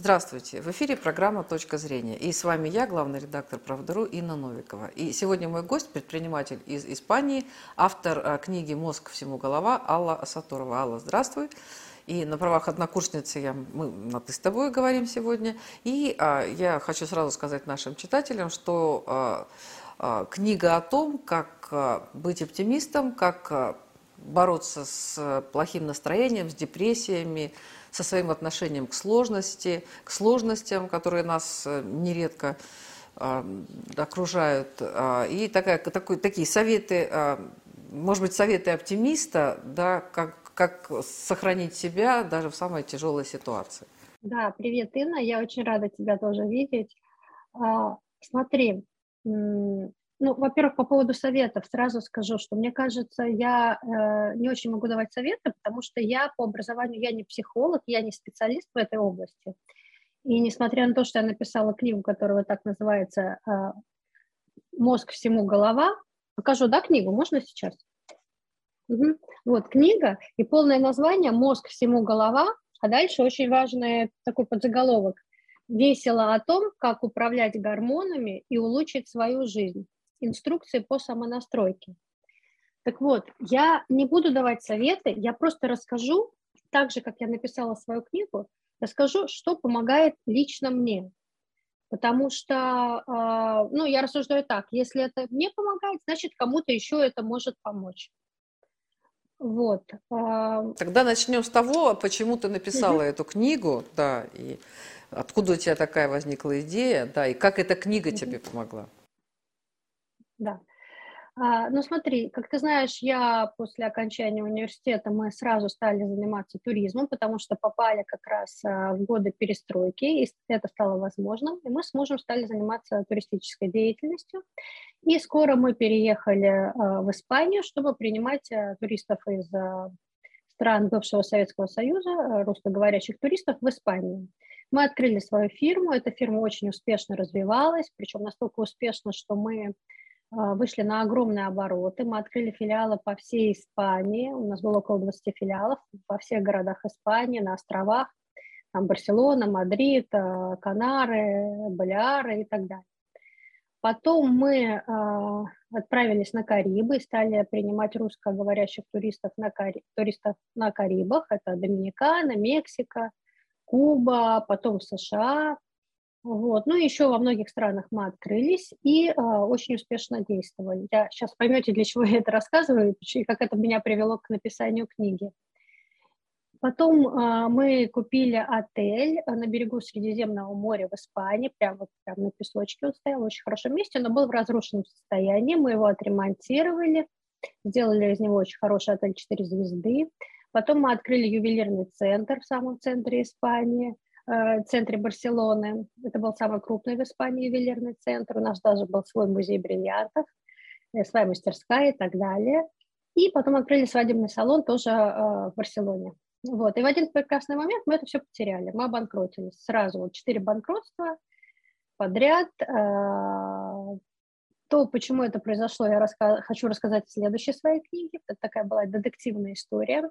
Здравствуйте! В эфире программа «Точка зрения». И с вами я, главный редактор «Правдару» Инна Новикова. И сегодня мой гость – предприниматель из Испании, автор э, книги «Мозг всему голова» Алла Сатурова. Алла, здравствуй! И на правах однокурсницы я, мы на «ты» с тобой говорим сегодня. И а, я хочу сразу сказать нашим читателям, что а, а, книга о том, как а, быть оптимистом, как а, бороться с плохим настроением, с депрессиями, со своим отношением к сложности, к сложностям, которые нас э, нередко э, окружают. Э, и такая, такой, такие советы, э, может быть, советы оптимиста, да, как, как сохранить себя даже в самой тяжелой ситуации. Да, привет, Инна, я очень рада тебя тоже видеть. А, смотри, ну, во-первых, по поводу советов сразу скажу, что мне кажется, я э, не очень могу давать советы, потому что я по образованию, я не психолог, я не специалист в этой области. И несмотря на то, что я написала книгу, которая так называется э, «Мозг всему голова», покажу, да, книгу, можно сейчас? Угу. Вот книга и полное название «Мозг всему голова», а дальше очень важный такой подзаголовок «Весело о том, как управлять гормонами и улучшить свою жизнь» инструкции по самонастройке. Так вот, я не буду давать советы, я просто расскажу, так же, как я написала свою книгу, расскажу, что помогает лично мне. Потому что, а, ну, я рассуждаю так, если это мне помогает, значит, кому-то еще это может помочь. Вот. А, Тогда начнем с того, почему ты написала угу. эту книгу, да, и откуда у тебя такая возникла идея, да, и как эта книга угу. тебе помогла да. А, ну смотри, как ты знаешь, я после окончания университета, мы сразу стали заниматься туризмом, потому что попали как раз а, в годы перестройки, и это стало возможным, и мы с мужем стали заниматься туристической деятельностью. И скоро мы переехали а, в Испанию, чтобы принимать туристов из стран бывшего Советского Союза, русскоговорящих туристов в Испанию. Мы открыли свою фирму, эта фирма очень успешно развивалась, причем настолько успешно, что мы вышли на огромные обороты. Мы открыли филиалы по всей Испании. У нас было около 20 филиалов во всех городах Испании, на островах. Там Барселона, Мадрид, а, Канары, Балиары и так далее. Потом мы э, отправились на Карибы и стали принимать русскоговорящих туристов на, Кари... туристов на Карибах. Это Доминикана, Мексика, Куба, потом США, вот. Ну, еще во многих странах мы открылись и э, очень успешно действовали. Я сейчас поймете, для чего я это рассказываю и как это меня привело к написанию книги. Потом э, мы купили отель на берегу Средиземного моря в Испании, прямо вот на песочке он стоял, в очень хорошем месте, но был в разрушенном состоянии. Мы его отремонтировали, сделали из него очень хороший отель 4 звезды. Потом мы открыли ювелирный центр в самом центре Испании – Э, центре Барселоны. Это был самый крупный в Испании ювелирный центр. У нас даже был свой музей бриллиантов, э, своя мастерская и так далее. И потом открыли свадебный салон тоже э, в Барселоне. Вот. И в один прекрасный момент мы это все потеряли. Мы обанкротились. Сразу вот четыре банкротства подряд. То, почему это произошло, я раска... хочу рассказать в следующей своей книге. Это такая была детективная история.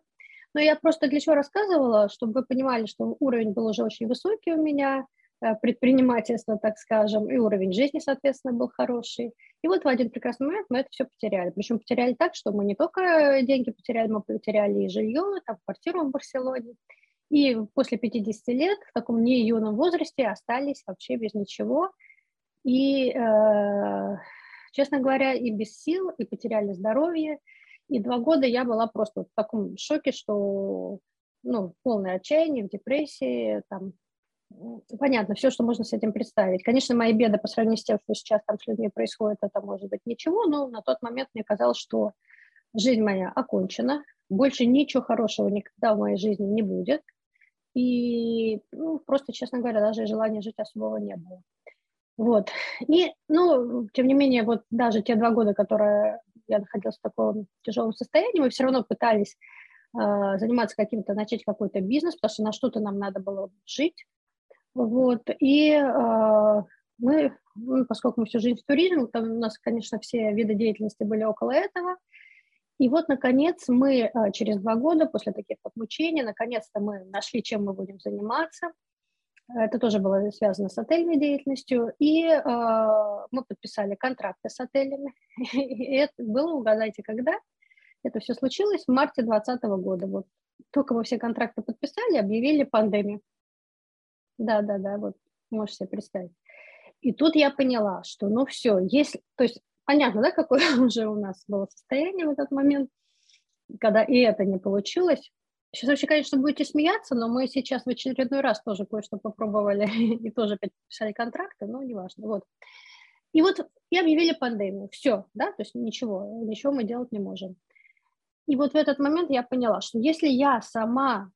Но я просто для чего рассказывала, чтобы вы понимали, что уровень был уже очень высокий у меня, э, предпринимательство, так скажем, и уровень жизни, соответственно, был хороший. И вот в один прекрасный момент мы это все потеряли. Причем потеряли так, что мы не только деньги потеряли, мы потеряли и жилье, там, квартиру в Барселоне. И после 50 лет в таком не юном возрасте остались вообще без ничего. И, э, честно говоря, и без сил, и потеряли здоровье. И два года я была просто в таком шоке, что ну, полное отчаяние, в депрессии, там, понятно, все, что можно с этим представить. Конечно, мои беды по сравнению с тем, что сейчас там с людьми происходит, это может быть ничего, но на тот момент мне казалось, что жизнь моя окончена, больше ничего хорошего никогда в моей жизни не будет. И ну, просто, честно говоря, даже желания жить особого не было. Вот. И, ну, тем не менее, вот даже те два года, которые я находилась в таком тяжелом состоянии, мы все равно пытались э, заниматься каким-то, начать какой-то бизнес, потому что на что-то нам надо было жить. Вот. И э, мы, ну, поскольку мы всю жизнь в туризме, там у нас, конечно, все виды деятельности были около этого. И вот, наконец, мы э, через два года после таких вот мучений, наконец-то мы нашли, чем мы будем заниматься. Это тоже было связано с отельной деятельностью. И э, мы подписали контракты с отелями. И это было, угадайте, когда? Это все случилось в марте 2020 года. Вот только мы все контракты подписали, объявили пандемию. Да, да, да, вот можешь себе представить. И тут я поняла, что ну все, если, то есть понятно, да, какое уже у нас было состояние в этот момент, когда и это не получилось. Сейчас вообще, конечно, будете смеяться, но мы сейчас в очередной раз тоже кое-что попробовали и тоже опять подписали контракты, но неважно. Вот. И вот и объявили пандемию. Все, да, то есть ничего, ничего мы делать не можем. И вот в этот момент я поняла, что если я сама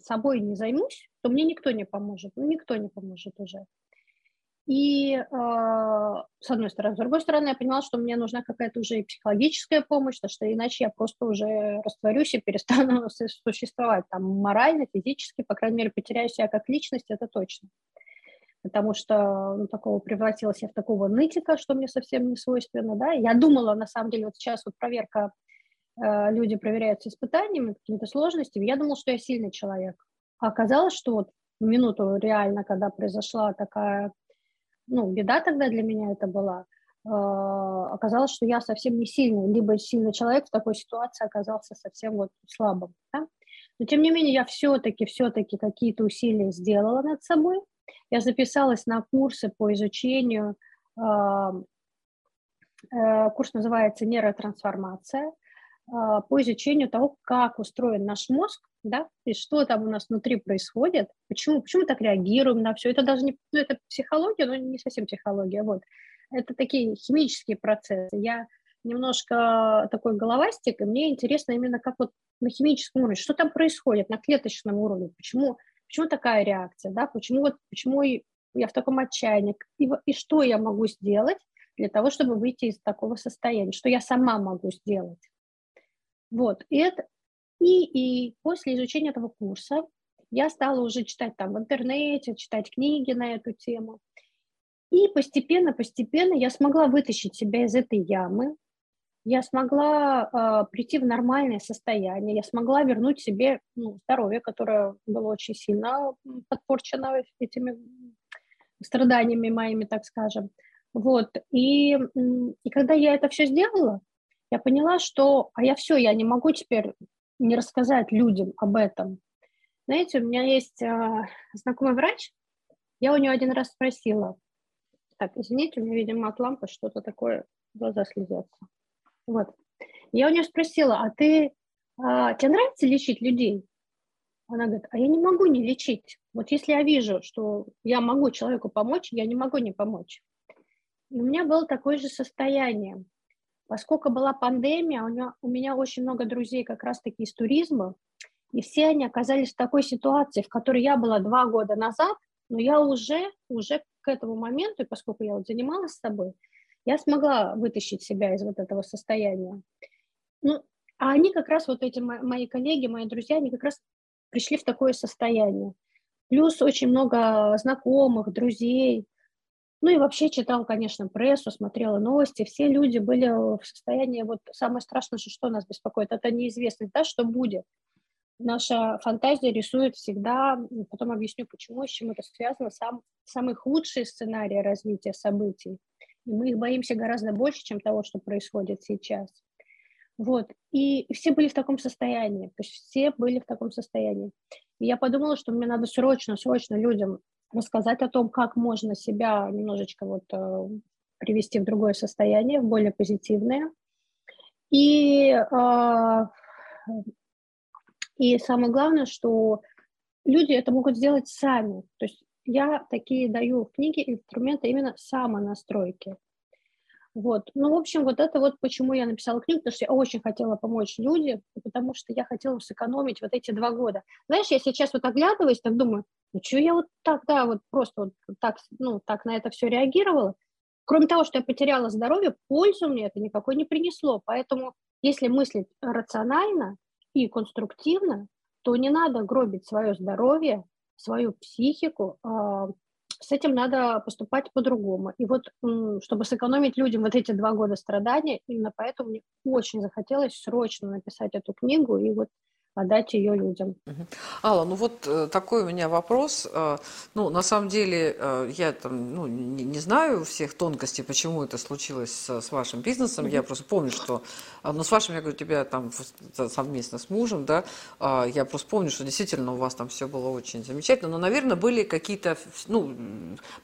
собой не займусь, то мне никто не поможет. Ну, никто не поможет уже. И э, с одной стороны. С другой стороны, я поняла, что мне нужна какая-то уже и психологическая помощь, потому что иначе я просто уже растворюсь и перестану существовать там морально, физически, по крайней мере, потеряю себя как личность, это точно. Потому что ну, такого превратилась я в такого нытика, что мне совсем не свойственно. Да? Я думала, на самом деле, вот сейчас вот проверка, э, люди проверяются испытаниями, какими-то сложностями, я думала, что я сильный человек. А оказалось, что вот минуту реально, когда произошла такая ну, беда тогда для меня это была, э, оказалось, что я совсем не сильный, либо сильный человек в такой ситуации оказался совсем вот слабым. Да? Но тем не менее я все-таки, все-таки какие-то усилия сделала над собой. Я записалась на курсы по изучению, э, э, курс называется «Нейротрансформация», по изучению того, как устроен наш мозг да, и что там у нас внутри происходит, почему, почему мы так реагируем на все. Это даже не, ну, это психология, но не совсем психология, вот. Это такие химические процессы. Я немножко такой головастик, и мне интересно именно как вот на химическом уровне, что там происходит на клеточном уровне, почему, почему такая реакция, да, почему вот, почему я в таком отчаянии, и, и что я могу сделать для того, чтобы выйти из такого состояния, что я сама могу сделать. Вот, и это, и, и после изучения этого курса я стала уже читать там в интернете, читать книги на эту тему. И постепенно, постепенно я смогла вытащить себя из этой ямы, я смогла э, прийти в нормальное состояние, я смогла вернуть себе ну, здоровье, которое было очень сильно подпорчено этими страданиями моими, так скажем. Вот. И, и когда я это все сделала, я поняла, что а я все, я не могу теперь не рассказать людям об этом. Знаете, у меня есть э, знакомый врач, я у нее один раз спросила, так, извините, у меня, видимо, от лампы что-то такое, глаза слезятся. Вот. Я у нее спросила, а ты, а, тебе нравится лечить людей? Она говорит, а я не могу не лечить. Вот если я вижу, что я могу человеку помочь, я не могу не помочь. И у меня было такое же состояние. Поскольку была пандемия, у меня, у меня очень много друзей как раз-таки из туризма, и все они оказались в такой ситуации, в которой я была два года назад, но я уже, уже к этому моменту, поскольку я вот занималась с собой, я смогла вытащить себя из вот этого состояния. Ну, а они как раз, вот эти мои коллеги, мои друзья, они как раз пришли в такое состояние. Плюс очень много знакомых, друзей, ну и вообще читал, конечно, прессу, смотрела новости. Все люди были в состоянии, вот самое страшное, что нас беспокоит, это неизвестность, да, что будет. Наша фантазия рисует всегда, потом объясню, почему, с чем это связано, сам, самый худший сценарий развития событий. И мы их боимся гораздо больше, чем того, что происходит сейчас. Вот. И все были в таком состоянии, то есть все были в таком состоянии. И я подумала, что мне надо срочно, срочно людям рассказать о том, как можно себя немножечко вот э, привести в другое состояние, в более позитивное. И, э, и самое главное, что люди это могут сделать сами. То есть я такие даю в книге инструменты именно самонастройки. Вот. Ну, в общем, вот это вот почему я написала книгу, потому что я очень хотела помочь людям, потому что я хотела сэкономить вот эти два года. Знаешь, я сейчас вот оглядываюсь, так думаю, ну, что я вот тогда вот просто вот так, ну, так на это все реагировала? Кроме того, что я потеряла здоровье, пользу мне это никакой не принесло. Поэтому, если мыслить рационально и конструктивно, то не надо гробить свое здоровье, свою психику, а, с этим надо поступать по-другому. И вот, чтобы сэкономить людям вот эти два года страдания, именно поэтому мне очень захотелось срочно написать эту книгу и вот отдать ее людям. Алла, ну вот э, такой у меня вопрос. Э, ну, на самом деле, э, я там, ну, не, не знаю всех тонкостей, почему это случилось с, с вашим бизнесом. Я просто помню, что, ну, с вашим, я говорю, тебя там совместно с мужем, да, я просто помню, что действительно у вас там все было очень замечательно, но, наверное, были какие-то, ну,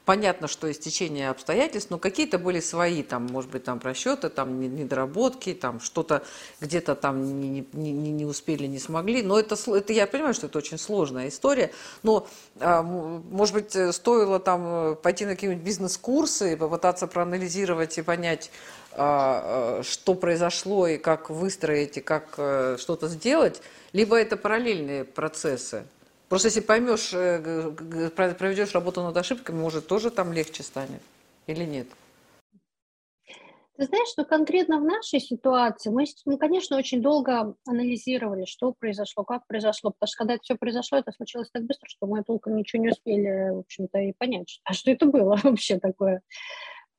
понятно, что истечение обстоятельств, но какие-то были свои, там, может быть, там просчеты, там, недоработки, там, что-то где-то там не, не, не, не успели, не смогли могли. Но это, это я понимаю, что это очень сложная история. Но, а, может быть, стоило там э, пойти на какие-нибудь бизнес-курсы попытаться проанализировать и понять, а, а, что произошло и как выстроить, и как э, что-то сделать. Либо это параллельные процессы. Просто если поймешь, э, проведешь работу над ошибками, может, тоже там легче станет или нет? Ты знаешь, что конкретно в нашей ситуации мы, мы, конечно, очень долго анализировали, что произошло, как произошло, потому что когда это все произошло, это случилось так быстро, что мы толком ничего не успели, в общем-то, и понять, а что это было вообще такое.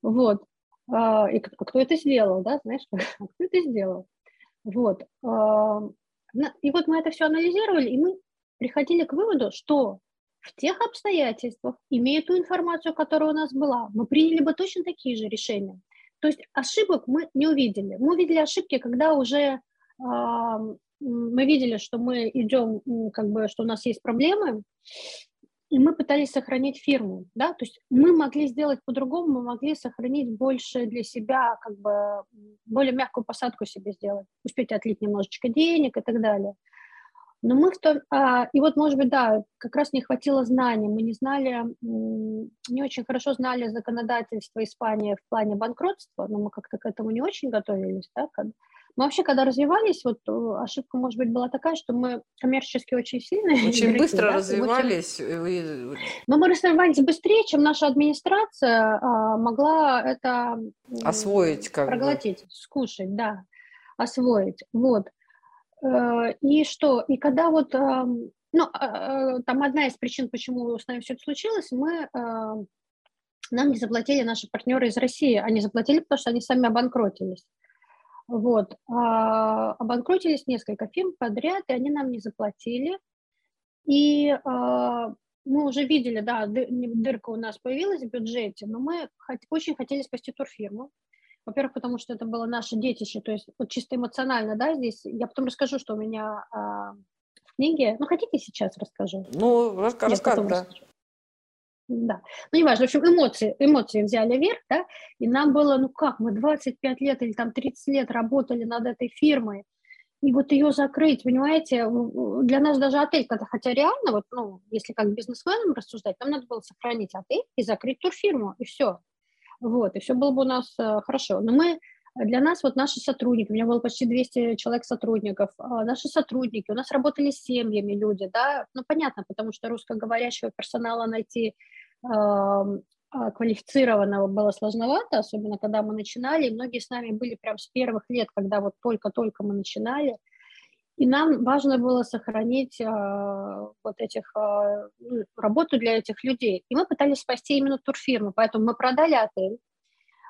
Вот. А, и кто это сделал, да, знаешь, а кто это сделал. Вот. А, и вот мы это все анализировали, и мы приходили к выводу, что в тех обстоятельствах, имея ту информацию, которая у нас была, мы приняли бы точно такие же решения. То есть ошибок мы не увидели. Мы увидели ошибки, когда уже э, мы видели, что мы идем, как бы, что у нас есть проблемы, и мы пытались сохранить фирму, да, то есть мы могли сделать по-другому, мы могли сохранить больше для себя, как бы более мягкую посадку себе сделать, успеть отлить немножечко денег и так далее. Но мы в том, а, и вот, может быть, да, как раз не хватило знаний, мы не знали, не очень хорошо знали законодательство Испании в плане банкротства, но мы как-то к этому не очень готовились, да, мы вообще, когда развивались, вот э, ошибка, может быть, была такая, что мы коммерчески очень сильные. Очень игроки, быстро да? развивались. Очень... Но мы развивались быстрее, чем наша администрация а, могла это освоить, как проглотить, бы. скушать, да, освоить. Вот. Э, и что? И когда вот, ну, а, а, там одна из причин, почему с нами все это случилось, мы нам не заплатили наши партнеры из России. Они заплатили, потому что они сами обанкротились. Вот. А, обанкротились несколько фирм подряд, и они нам не заплатили. И мы уже видели, да, дырка у нас появилась в бюджете, но мы очень хотели спасти турфирму. Во-первых, потому что это было наше детище, то есть вот чисто эмоционально, да, здесь. Я потом расскажу, что у меня а, в книге. Ну, хотите сейчас расскажу? Ну, расскажи, да. Расскажу. Да, ну неважно, в общем, эмоции, эмоции взяли вверх, да, и нам было, ну как, мы 25 лет или там 30 лет работали над этой фирмой, и вот ее закрыть, понимаете, для нас даже отель, хотя реально, вот, ну, если как бизнесменам рассуждать, нам надо было сохранить отель и закрыть турфирму, и все, вот, и все было бы у нас э, хорошо. Но мы, для нас вот наши сотрудники, у меня было почти 200 человек сотрудников, а наши сотрудники, у нас работали с семьями люди, да, ну, понятно, потому что русскоговорящего персонала найти э, квалифицированного было сложновато, особенно когда мы начинали, и многие с нами были прям с первых лет, когда вот только-только мы начинали, и нам важно было сохранить э, вот этих э, работу для этих людей. И мы пытались спасти именно турфирму, поэтому мы продали отель.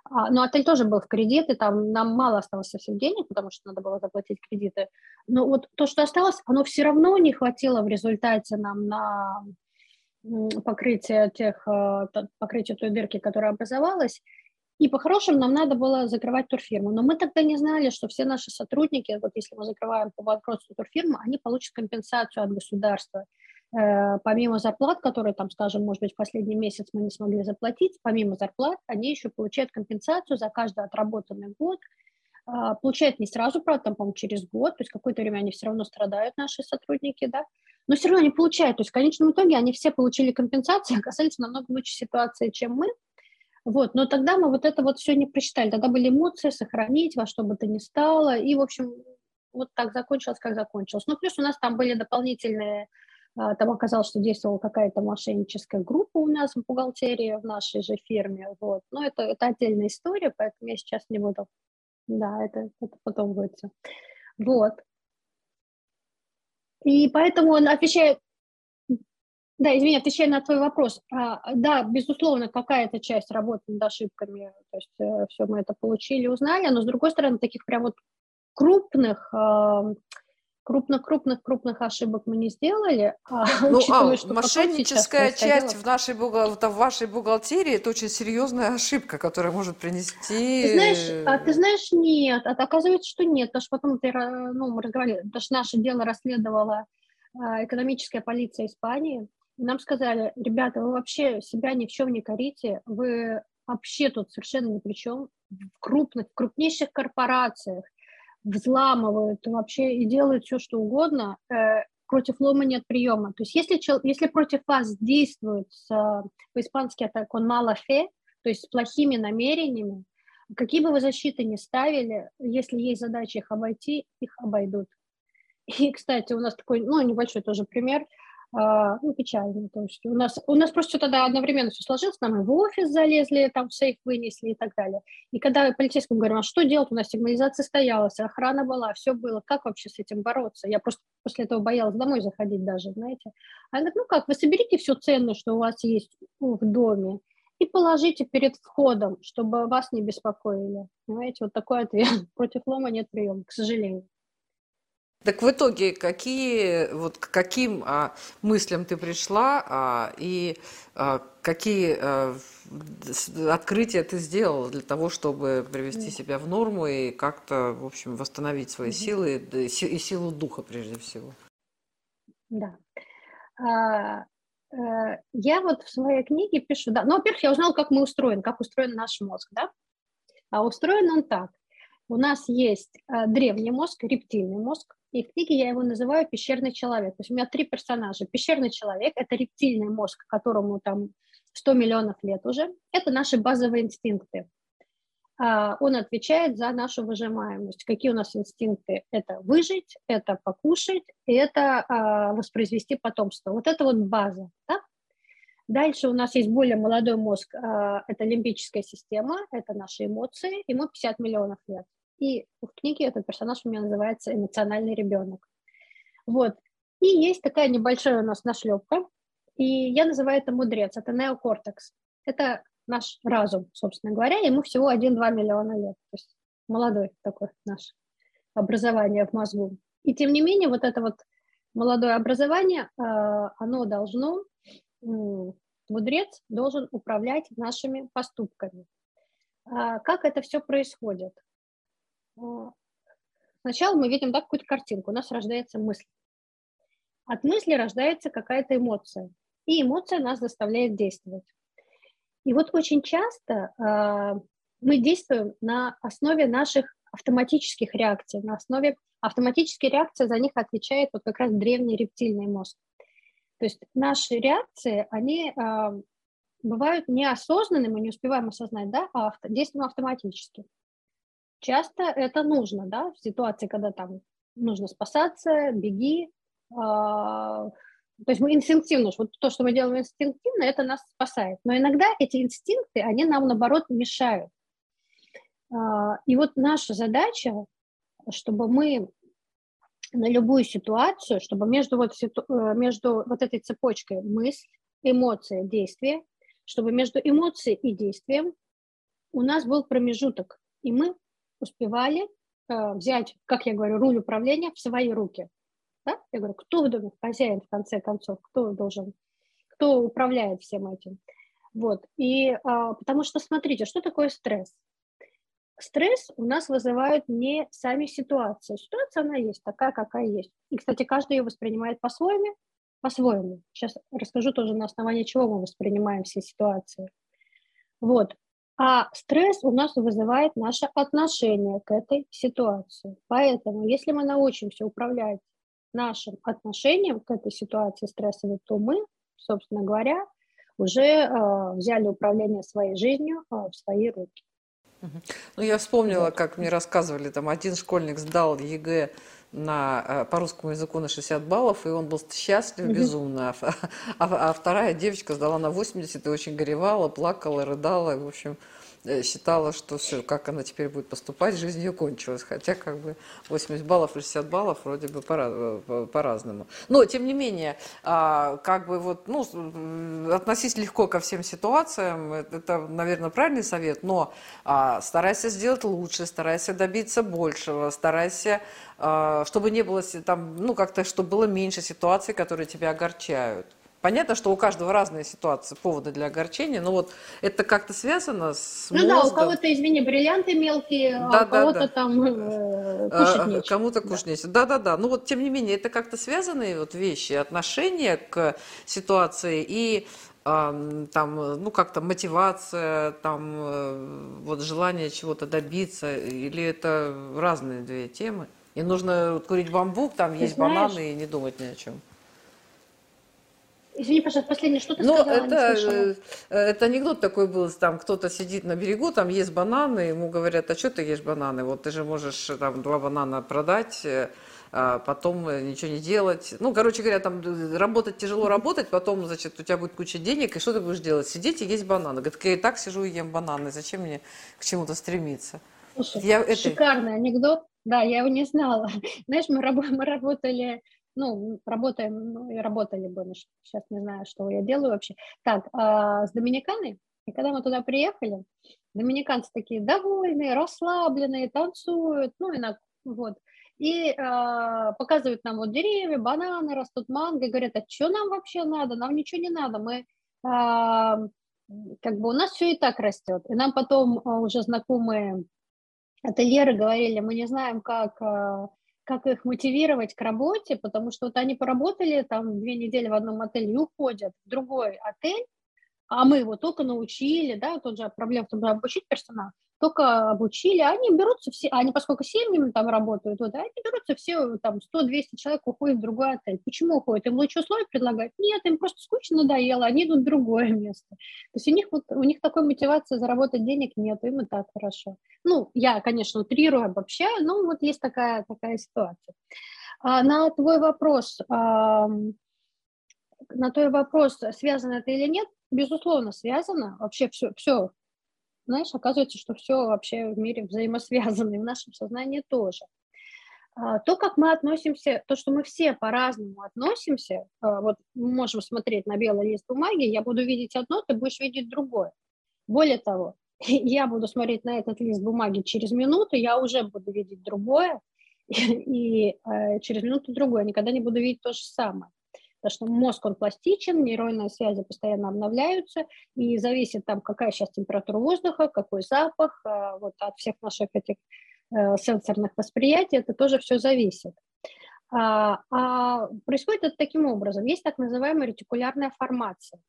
А, но отель тоже был в кредиты, там нам мало осталось совсем денег, потому что надо было заплатить кредиты. Но вот то, что осталось, оно все равно не хватило в результате нам на покрытие тех, э, покрытие той дырки, которая образовалась. И по-хорошему нам надо было закрывать турфирму. Но мы тогда не знали, что все наши сотрудники, вот если мы закрываем по банкротству турфирму, они получат компенсацию от государства. Э, помимо зарплат, которые там, скажем, может быть, в последний месяц мы не смогли заплатить, помимо зарплат они еще получают компенсацию за каждый отработанный год. Э, получают не сразу, правда, там, по-моему, через год, то есть какое-то время они все равно страдают, наши сотрудники, да, но все равно они получают. То есть в конечном итоге они все получили компенсацию, оказались намного лучше ситуации, чем мы. Вот, но тогда мы вот это вот все не прочитали. Тогда были эмоции, сохранить во что бы то ни стало. И, в общем, вот так закончилось, как закончилось. Ну, плюс у нас там были дополнительные, а, там оказалось, что действовала какая-то мошенническая группа у нас в бухгалтерии, в нашей же фирме. Вот. Но это, это отдельная история, поэтому я сейчас не буду. Да, это, это потом будет все. Вот. И поэтому, отвечая да, извини, отвечая на твой вопрос. А, да, безусловно, какая-то часть работы над ошибками, то есть э, все мы это получили, узнали, но с другой стороны, таких прям вот крупных, э, крупных-крупных-крупных ошибок мы не сделали. А, ну, а что мошенническая часть в, нашей, в вашей бухгалтерии – это очень серьезная ошибка, которая может принести… Ты знаешь, а ты знаешь, нет. А оказывается, что нет. Потому что потом ну, мы разговаривали, потому что наше дело расследовала а, экономическая полиция Испании. Нам сказали, ребята, вы вообще себя ни в чем не корите, вы вообще тут совершенно ни при чем. В крупных, в крупнейших корпорациях – взламывают вообще и делают все, что угодно, э, против лома нет приема. То есть если, если против вас действуют с, по-испански это con mala fe, то есть с плохими намерениями, какие бы вы защиты ни ставили, если есть задача их обойти, их обойдут. И, кстати, у нас такой, ну, небольшой тоже пример – ну, печально. То есть у нас, у нас просто тогда одновременно все сложилось, нам и в офис залезли, там сейф вынесли и так далее. И когда полицейскому говорю, а что делать, у нас сигнализация стоялась, охрана была, все было, как вообще с этим бороться? Я просто после этого боялась домой заходить даже, знаете. А она говорит, ну как, вы соберите все ценное, что у вас есть в доме, и положите перед входом, чтобы вас не беспокоили. Понимаете, вот такой ответ. Против лома нет приема, к сожалению. Так в итоге какие, вот к каким а, мыслям ты пришла а, и а, какие а, открытия ты сделала для того, чтобы привести себя в норму и как-то, в общем, восстановить свои силы и силу духа прежде всего? Да. А, а, я вот в своей книге пишу, да, ну, во-первых, я узнала, как мы устроены, как устроен наш мозг, да, а устроен он так. У нас есть а, древний мозг, рептильный мозг, и в книге я его называю «Пещерный человек». То есть у меня три персонажа. Пещерный человек – это рептильный мозг, которому там 100 миллионов лет уже. Это наши базовые инстинкты. А, он отвечает за нашу выжимаемость. Какие у нас инстинкты? Это выжить, это покушать, и это а, воспроизвести потомство. Вот это вот база. Да? Дальше у нас есть более молодой мозг, а, это лимбическая система, это наши эмоции, ему 50 миллионов лет. И в книге этот персонаж у меня называется «Эмоциональный ребенок». Вот. И есть такая небольшая у нас нашлепка, и я называю это мудрец, это неокортекс. Это наш разум, собственно говоря, ему всего 1-2 миллиона лет. То есть молодой такой наш образование в мозгу. И тем не менее, вот это вот молодое образование, а, оно должно, мудрец должен управлять нашими поступками. А как это все происходит? Сначала мы видим да, какую-то картинку, у нас рождается мысль. От мысли рождается какая-то эмоция, и эмоция нас заставляет действовать. И вот очень часто э, мы действуем на основе наших автоматических реакций, на основе автоматической реакции за них отвечает вот как раз древний рептильный мозг. То есть наши реакции, они э, бывают неосознанными, мы не успеваем осознать, да, а авто, действуем автоматически. Часто это нужно, да, в ситуации, когда там нужно спасаться, беги. Э, то есть мы инстинктивно, вот то, что мы делаем инстинктивно, это нас спасает. Но иногда эти инстинкты, они нам, наоборот, мешают. Э, и вот наша задача, чтобы мы на любую ситуацию, чтобы между вот, э, между вот этой цепочкой мысль, эмоция, действие, чтобы между эмоцией и действием у нас был промежуток, и мы успевали э, взять, как я говорю, руль управления в свои руки. Да? Я говорю, кто в доме хозяин в конце концов, кто должен, кто управляет всем этим. Вот. И э, потому что, смотрите, что такое стресс? Стресс у нас вызывают не сами ситуации. Ситуация, она есть такая, какая есть. И, кстати, каждый ее воспринимает по-своему, по-своему. Сейчас расскажу тоже на основании чего мы воспринимаем все ситуации. Вот. А стресс у нас вызывает наше отношение к этой ситуации. Поэтому, если мы научимся управлять нашим отношением к этой ситуации стрессовой, то мы, собственно говоря, уже э, взяли управление своей жизнью э, в свои руки. Ну, я вспомнила, как мне рассказывали, там один школьник сдал ЕГЭ на, э, по русскому языку на 60 баллов, и он был счастлив безумно. А, а, а вторая девочка сдала на 80 и очень горевала, плакала, рыдала. В общем, считала, что все, как она теперь будет поступать, жизнь ее кончилась. Хотя как бы 80 баллов и 60 баллов вроде бы э, по-разному. Но, тем не менее, а, как бы вот, ну, относись легко ко всем ситуациям, это, наверное, правильный совет, но а, старайся сделать лучше, старайся добиться большего, старайся а, чтобы не было там, ну, как-то, чтобы было меньше ситуаций, которые тебя огорчают. Понятно, что у каждого разные ситуации, поводы для огорчения, но вот это как-то связано с Ну мозгом. да, у кого-то, извини, бриллианты мелкие, да, а у кого-то да. там э, кушать а, нечего. Кому-то кушать да. нечего. Да-да-да. Ну вот, тем не менее, это как-то связанные вот вещи, отношения к ситуации и там, ну, как-то мотивация, там, э, вот желание чего-то добиться, или это разные две темы? И нужно курить бамбук, там ты есть знаешь, бананы и не думать ни о чем. Извини, пожалуйста, последнее, что ты ну, сказала? Это, э, это анекдот такой был, там кто-то сидит на берегу, там есть бананы, ему говорят, а что ты ешь бананы? Вот ты же можешь там два банана продать, э, а потом ничего не делать. Ну, короче говоря, там э, работать тяжело работать, потом, значит, у тебя будет куча денег, и что ты будешь делать? Сидеть и есть бананы. Говорит, я и так сижу и ем бананы, зачем мне к чему-то стремиться? Слушай, я, это... шикарный анекдот. Да, я его не знала. Знаешь, мы, раб- мы работали, ну, работаем, ну, и работали бы, сейчас не знаю, что я делаю вообще. Так, а, с Доминиканой, и когда мы туда приехали, доминиканцы такие довольные, расслабленные, танцуют, ну, и на, вот, и э, показывают нам вот деревья, бананы растут, манго, и говорят, а что нам вообще надо? Нам ничего не надо, мы э, как бы у нас все и так растет. И нам потом э, уже знакомые ательеры говорили, мы не знаем, как, как их мотивировать к работе, потому что вот они поработали там две недели в одном отеле и уходят в другой отель, а мы его только научили, да, тут же проблема в том, чтобы обучить персонал, только обучили, они берутся все, они поскольку семьями там работают, вот, они берутся все, там, 100-200 человек уходят в другой отель. Почему уходят? Им лучше условия предлагают? Нет, им просто скучно надоело, они идут в другое место. То есть у них, вот, у них такой мотивации заработать денег нет, им и так хорошо. Ну, я, конечно, утрирую, обобщаю, но вот есть такая, такая ситуация. А на твой вопрос, а, на твой вопрос, связано это или нет, безусловно, связано. Вообще все, все знаешь, оказывается, что все вообще в мире взаимосвязано, и в нашем сознании тоже. А, то, как мы относимся, то, что мы все по-разному относимся, а, вот мы можем смотреть на белый лист бумаги, я буду видеть одно, ты будешь видеть другое. Более того, я буду смотреть на этот лист бумаги через минуту, я уже буду видеть другое, и, э, через минуту другое, никогда не буду видеть то же самое потому что мозг, он пластичен, нейронные связи постоянно обновляются, и зависит там, какая сейчас температура воздуха, какой запах, а, вот от всех наших этих э, сенсорных восприятий, это тоже все зависит. А, а происходит это таким образом. Есть так называемая ретикулярная формация.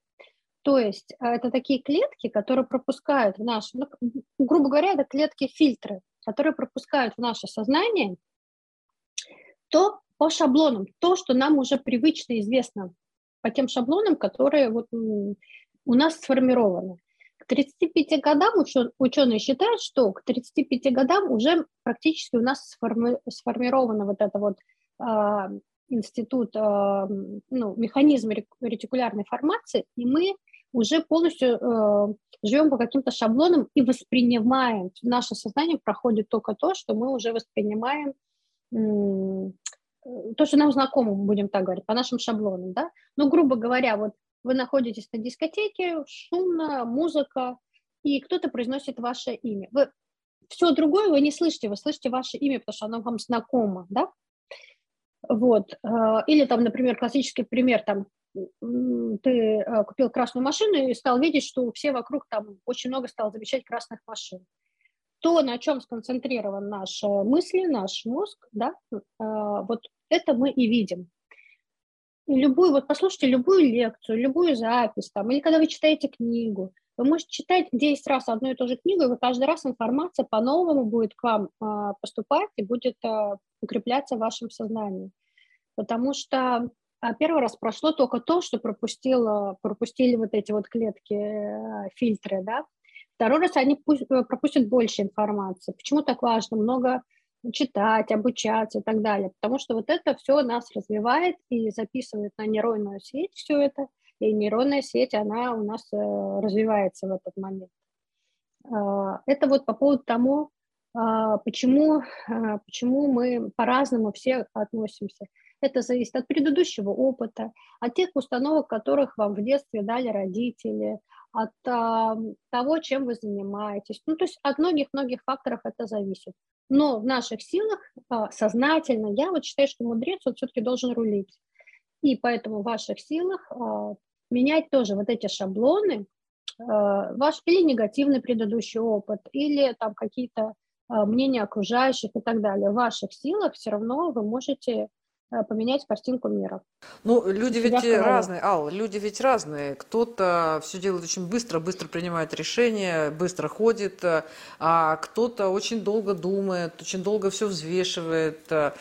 То есть э, это такие клетки, которые пропускают в наш, ну, грубо говоря, это клетки-фильтры, которые пропускают в наше сознание то, по шаблонам, то, что нам уже привычно известно, по тем шаблонам, которые вот у нас сформированы. К 35 годам ученые считают, что к 35 годам уже практически у нас сформи, сформировано вот это вот э, институт, э, ну, механизм ретикулярной формации, и мы уже полностью э, живем по каким-то шаблонам и воспринимаем. Наше сознание проходит только то, что мы уже воспринимаем то, что нам знакомо, будем так говорить, по нашим шаблонам, да, ну, грубо говоря, вот вы находитесь на дискотеке, шумно, музыка, и кто-то произносит ваше имя. Вы все другое вы не слышите, вы слышите ваше имя, потому что оно вам знакомо, да? Вот. Э, или там, например, классический пример, там, ты э, купил красную машину и стал видеть, что все вокруг там очень много стало замечать красных машин то, на чем сконцентрирован наши мысли, наш мозг, да, э, вот это мы и видим. И любую, вот послушайте любую лекцию, любую запись, там, или когда вы читаете книгу, вы можете читать 10 раз одну и ту же книгу, и вы каждый раз информация по-новому будет к вам э, поступать и будет э, укрепляться в вашем сознании. Потому что первый раз прошло только то, что пропустило, пропустили вот эти вот клетки, фильтры, да, Второй раз они э, пропустят больше информации. Почему так важно много читать, обучаться и так далее? Потому что вот это все нас развивает и записывает на нейронную сеть все это, и нейронная сеть, она у нас э, развивается в этот момент. Это вот по поводу тому, почему, почему мы по-разному все относимся. Это зависит от предыдущего опыта, от тех установок, которых вам в детстве дали родители, от а, того, чем вы занимаетесь. Ну, то есть от многих-многих факторов это зависит. Но в наших силах а, сознательно, я вот считаю, что мудрец вот все-таки должен рулить. И поэтому в ваших силах а, менять тоже вот эти шаблоны, а, ваш или негативный предыдущий опыт, или там какие-то мнения окружающих и так далее. В ваших силах все равно вы можете Э, поменять картинку мира. Ну, люди ведь разные, Ал, люди ведь разные. Кто-то все делает очень быстро, быстро принимает решения, быстро ходит, э, а кто-то очень долго думает, очень долго все взвешивает, э,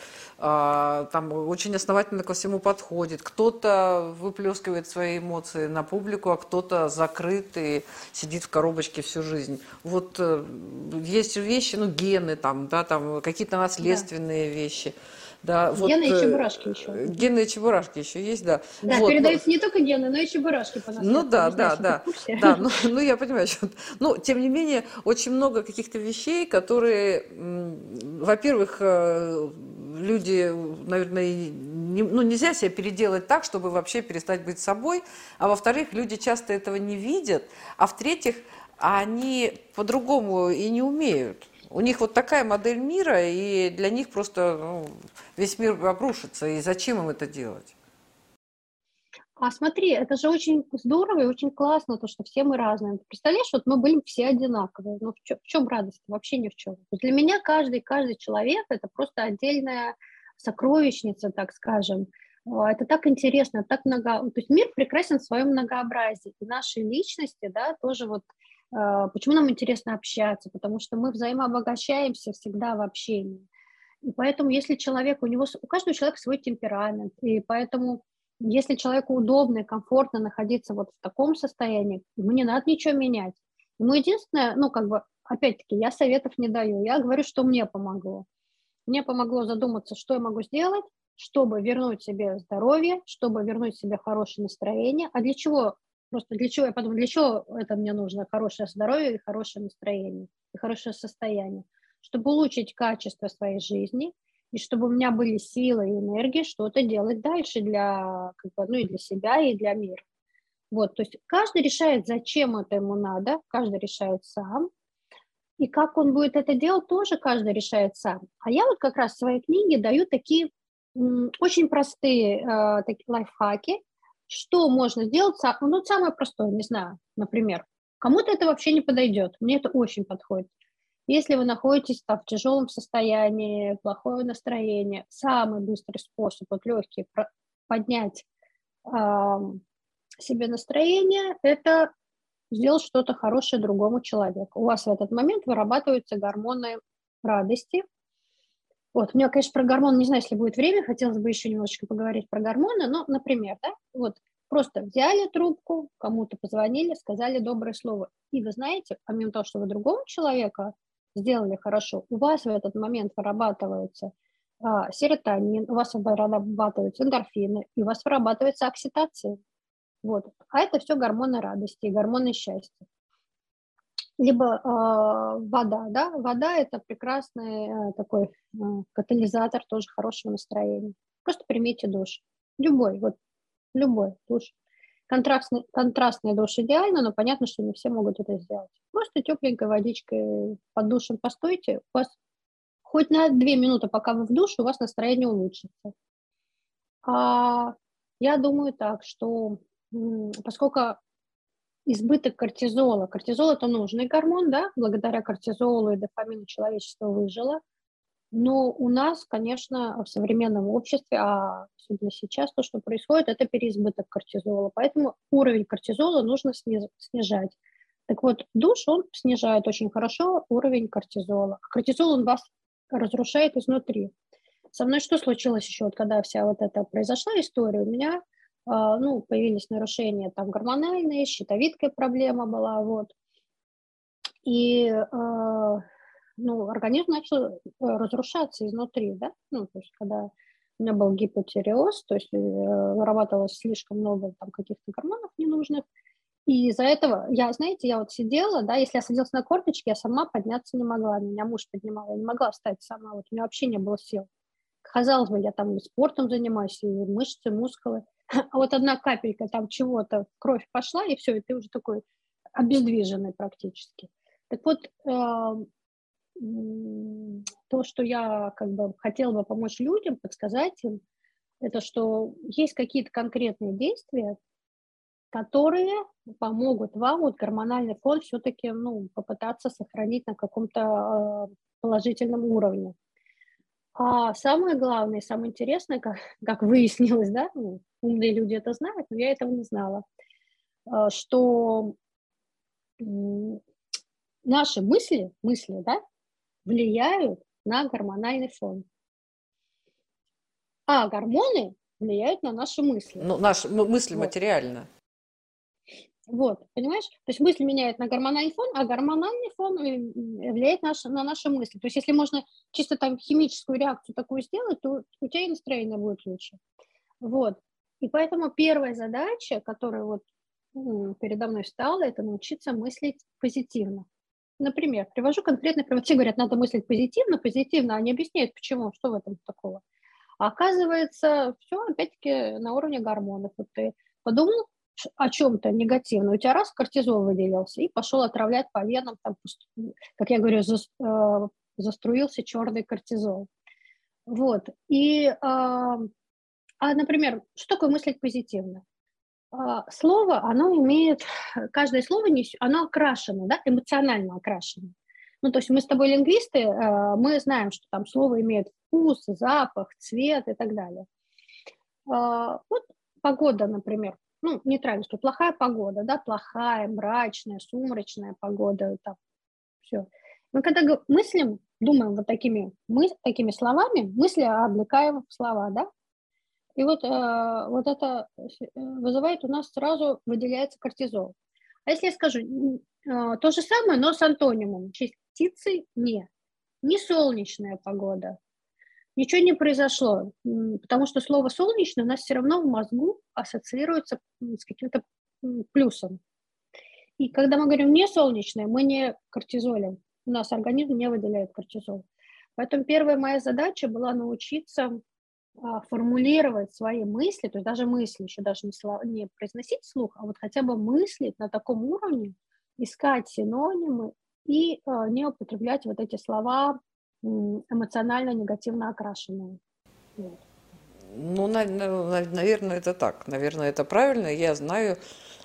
а, там очень основательно ко всему подходит. Кто-то выплескивает свои эмоции на публику, а кто-то закрыт и сидит в коробочке всю жизнь. Вот есть вещи, ну, гены там, да, там какие-то наследственные да. вещи. Да, вот, гены и э, чебурашки еще. Гены и чебурашки еще есть, да. Да, вот, передаются но... не только гены, но и чебурашки по наследству. Ну да, да, да. Да, ну, ну я понимаю. Что... Ну, тем не менее, очень много каких-то вещей, которые, во-первых, э, люди, наверное, не, ну, нельзя себя переделать так, чтобы вообще перестать быть собой, а во-вторых, люди часто этого не видят, а в-третьих, они по-другому и не умеют. У них вот такая модель мира, и для них просто ну, весь мир обрушится. И зачем им это делать? А смотри, это же очень здорово и очень классно, то, что все мы разные. Представляешь, вот мы были все одинаковые. Ну, в чем, в чем радость? Вообще ни в чем. Для меня каждый, каждый человек – это просто отдельная сокровищница, так скажем. А, это так интересно, так много... То есть мир прекрасен в своем многообразии. И наши личности, да, тоже вот почему нам интересно общаться? Потому что мы взаимообогащаемся всегда в общении. И поэтому, если человек, у него, у каждого человека свой темперамент, и поэтому, если человеку удобно и комфортно находиться вот в таком состоянии, ему не надо ничего менять. Ему единственное, ну, как бы, опять-таки, я советов не даю, я говорю, что мне помогло. Мне помогло задуматься, что я могу сделать, чтобы вернуть себе здоровье, чтобы вернуть себе хорошее настроение. А для чего Просто для чего, я подумала, для чего это мне нужно, хорошее здоровье и хорошее настроение, и хорошее состояние? Чтобы улучшить качество своей жизни, и чтобы у меня были силы и энергия что-то делать дальше для, как бы, ну, и для себя, и для мира. Вот, то есть каждый решает, зачем это ему надо, каждый решает сам, и как он будет это делать, тоже каждый решает сам. А я вот как раз в своей книге даю такие очень простые э, такие лайфхаки, что можно сделать? Ну, самое простое, не знаю, например, кому-то это вообще не подойдет, мне это очень подходит. Если вы находитесь там, в тяжелом состоянии, плохое настроение, самый быстрый способ, вот легкий, поднять э, себе настроение, это сделать что-то хорошее другому человеку. У вас в этот момент вырабатываются гормоны радости. Вот, у меня, конечно, про гормоны, не знаю, если будет время, хотелось бы еще немножечко поговорить про гормоны, но, например, да, вот Просто взяли трубку, кому-то позвонили, сказали доброе слово. И вы знаете, помимо того, что вы другому человеку сделали хорошо, у вас в этот момент вырабатывается а, серотонин, у вас вырабатываются эндорфины, и у вас вырабатывается окситоцин. Вот. А это все гормоны радости, гормоны счастья. Либо э, вода, да, вода это прекрасный э, такой э, катализатор тоже хорошего настроения. Просто примите душ, любой, вот любой душ. Контрастный, контрастный душ идеально, но понятно, что не все могут это сделать. Просто тепленькой водичкой под душем постойте, у вас хоть на две минуты, пока вы в душе, у вас настроение улучшится. А я думаю так, что поскольку избыток кортизола, кортизол это нужный гормон, да, благодаря кортизолу и дофамину человечество выжило – но у нас, конечно, в современном обществе, а особенно сейчас то, что происходит, это переизбыток кортизола. Поэтому уровень кортизола нужно снижать. Так вот, душ, он снижает очень хорошо уровень кортизола. Кортизол, он вас разрушает изнутри. Со мной что случилось еще, вот когда вся вот эта произошла история, у меня ну, появились нарушения там гормональные, щитовидкой проблема была, вот. И э, ну, организм начал э, разрушаться изнутри, да, ну, то есть когда у меня был гипотиреоз, то есть э, вырабатывалось слишком много там каких-то гормонов ненужных, И из-за этого, я, знаете, я вот сидела, да, если я садилась на корточки, я сама подняться не могла, меня муж поднимал, я не могла встать сама, вот у меня вообще не было сил. Казалось бы, я там спортом занимаюсь, и мышцы, мускулы, а вот одна капелька там чего-то, кровь пошла, и все, и ты уже такой обездвиженный практически. Так вот, э, то, что я как бы хотела бы помочь людям, подсказать им, это что есть какие-то конкретные действия, которые помогут вам вот гормональный фон все-таки ну, попытаться сохранить на каком-то э, положительном уровне. А самое главное, самое интересное, как, как выяснилось, да, ну, умные люди это знают, но я этого не знала, э, что наши мысли, мысли, да, влияют на гормональный фон. А гормоны влияют на наши мысли. Ну, наши мысли вот. материально. Вот, понимаешь? То есть мысль меняет на гормональный фон, а гормональный фон влияет наш, на наши мысли. То есть если можно чисто там химическую реакцию такую сделать, то у тебя и настроение будет лучше. Вот. И поэтому первая задача, которая вот передо мной встала, это научиться мыслить позитивно. Например, привожу конкретный пример. Все говорят, надо мыслить позитивно, позитивно, они объясняют, почему, что в этом такого. А оказывается, все опять-таки на уровне гормонов. Вот ты подумал о чем-то негативном, у тебя раз кортизол выделился и пошел отравлять по венам, там, как я говорю, за, э, заструился черный кортизол. Вот. И, э, а, например, что такое мыслить позитивно? А, слово, оно имеет, каждое слово, оно окрашено, да, эмоционально окрашено. Ну, то есть мы с тобой лингвисты, а, мы знаем, что там слово имеет вкус, запах, цвет и так далее. А, вот погода, например, ну, нейтрально, что плохая погода, да, плохая, мрачная, сумрачная погода, там, все. Мы когда мыслим, думаем вот такими, мы, такими словами, мысли облекаем в слова, да, и вот, э, вот это э, вызывает у нас сразу выделяется кортизол. А если я скажу э, то же самое, но с антонимом, частицы не, не солнечная погода, ничего не произошло, потому что слово солнечное у нас все равно в мозгу ассоциируется с каким-то плюсом. И когда мы говорим не солнечное, мы не кортизолем, у нас организм не выделяет кортизол. Поэтому первая моя задача была научиться а, формулировать свои мысли, то есть даже мысли, еще даже не, произносить вслух, а вот хотя бы мыслить на таком уровне, искать синонимы и э, не употреблять вот эти слова эмоционально негативно окрашенные. Вот. Ну, наверное, это так. Наверное, это правильно. Я знаю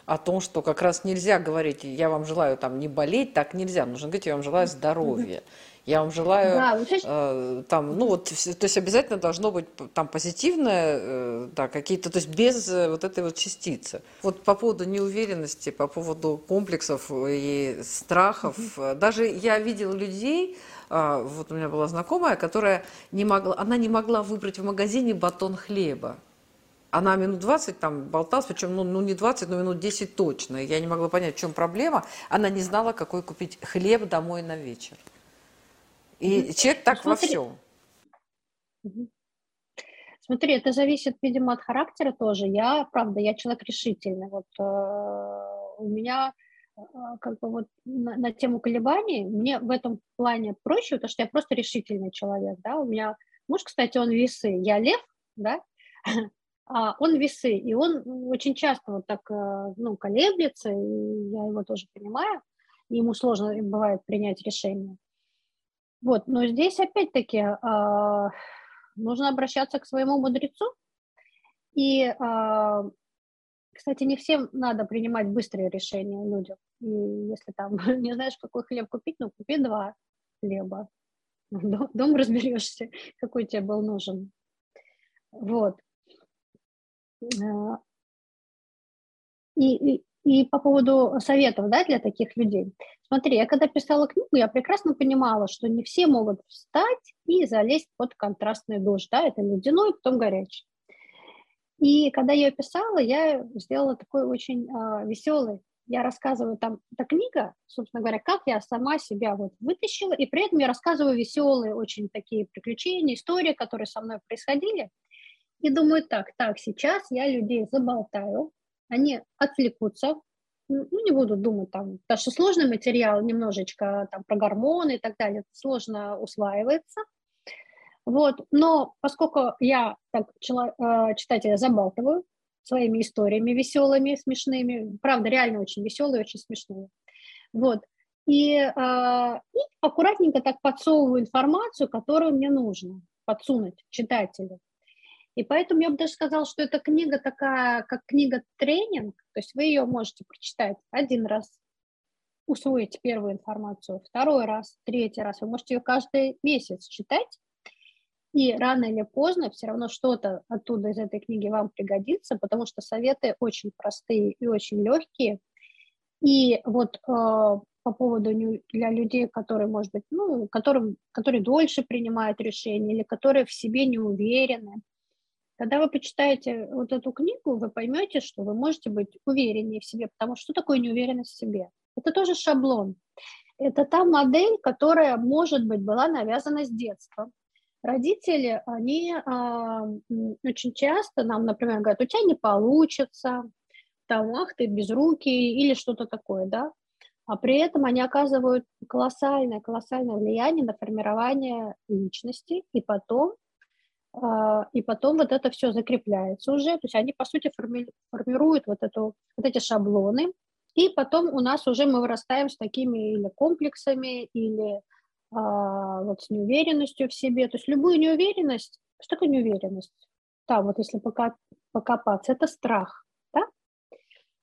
о том, что как раз нельзя говорить, я вам желаю там не болеть, так нельзя. Нужно говорить, я вам желаю здоровья. Я вам желаю, да, э, там, ну вот, то есть обязательно должно быть там позитивное, э, да, какие-то, то есть без э, вот этой вот частицы. Вот по поводу неуверенности, по поводу комплексов и страхов, угу. даже я видела людей, вот у меня была знакомая, которая не могла, она не могла выбрать в магазине батон хлеба. Она минут 20 там болталась, причем ну, ну не 20, но минут 10 точно. Я не могла понять, в чем проблема. Она не знала, какой купить хлеб домой на вечер. И человек так Смотри. во всем. Смотри, это зависит, видимо, от характера тоже. Я, правда, я человек решительный. Вот э, у меня как бы вот на, на тему колебаний мне в этом плане проще, потому что я просто решительный человек, да. У меня муж, кстати, он весы, я лев, да, а он весы, и он очень часто вот так, э, ну, колеблется, и я его тоже понимаю, ему сложно бывает принять решение. Вот, но здесь опять-таки э, нужно обращаться к своему мудрецу. И, э, кстати, не всем надо принимать быстрые решения людям. И если там не знаешь, какой хлеб купить, ну купи два хлеба. Дом, разберешься, какой тебе был нужен. Вот. А, и, и, и по поводу советов да, для таких людей. Смотри, я когда писала книгу, я прекрасно понимала, что не все могут встать и залезть под контрастный душ. Да, это ледяной, потом горячий. И когда я писала, я сделала такой очень э, веселый. Я рассказываю там, эта книга, собственно говоря, как я сама себя вот вытащила, и при этом я рассказываю веселые очень такие приключения, истории, которые со мной происходили. И думаю, так, так, сейчас я людей заболтаю, они отвлекутся, ну, не буду думать там, потому что сложный материал немножечко там про гормоны и так далее, сложно усваивается. Вот, но поскольку я так э, читателя забалтываю своими историями веселыми, смешными, правда, реально очень веселые, очень смешные, вот, и, э, и аккуратненько так подсовываю информацию, которую мне нужно подсунуть читателю. И поэтому я бы даже сказала, что эта книга такая, как книга-тренинг, то есть вы ее можете прочитать один раз, усвоить первую информацию, второй раз, третий раз. Вы можете ее каждый месяц читать, и рано или поздно все равно что-то оттуда из этой книги вам пригодится, потому что советы очень простые и очень легкие. И вот э, по поводу для людей, которые, может быть, ну, которым, которые дольше принимают решения или которые в себе не уверены, когда вы почитаете вот эту книгу, вы поймете, что вы можете быть увереннее в себе, потому что что такое неуверенность в себе? Это тоже шаблон. Это та модель, которая, может быть, была навязана с детства. Родители, они э, очень часто нам, например, говорят, у тебя не получится, там, ах, ты без руки или что-то такое, да, а при этом они оказывают колоссальное, колоссальное влияние на формирование личности, и потом а, и потом вот это все закрепляется уже, то есть они, по сути, форми формируют вот, эту, вот эти шаблоны, и потом у нас уже мы вырастаем с такими или комплексами, или а, вот с неуверенностью в себе, то есть любую неуверенность, что такое неуверенность? Там вот если пока, покопаться, это страх, да?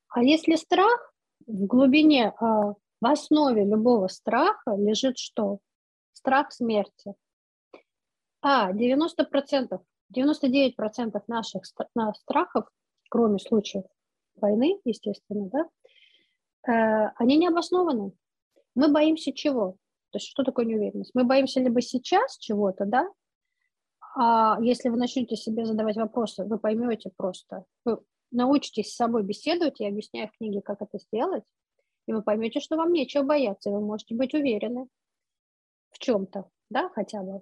А если страх, в глубине, а, в основе любого страха лежит что? Страх смерти. А, 90%, 99% наших страхов, кроме случаев войны, естественно, да, э, они не обоснованы. Мы боимся чего? То есть что такое неуверенность? Мы боимся либо сейчас чего-то, да, а если вы начнете себе задавать вопросы, вы поймете просто, вы научитесь с собой беседовать, я объясняю в книге, как это сделать, и вы поймете, что вам нечего бояться, и вы можете быть уверены в чем-то, да, хотя бы.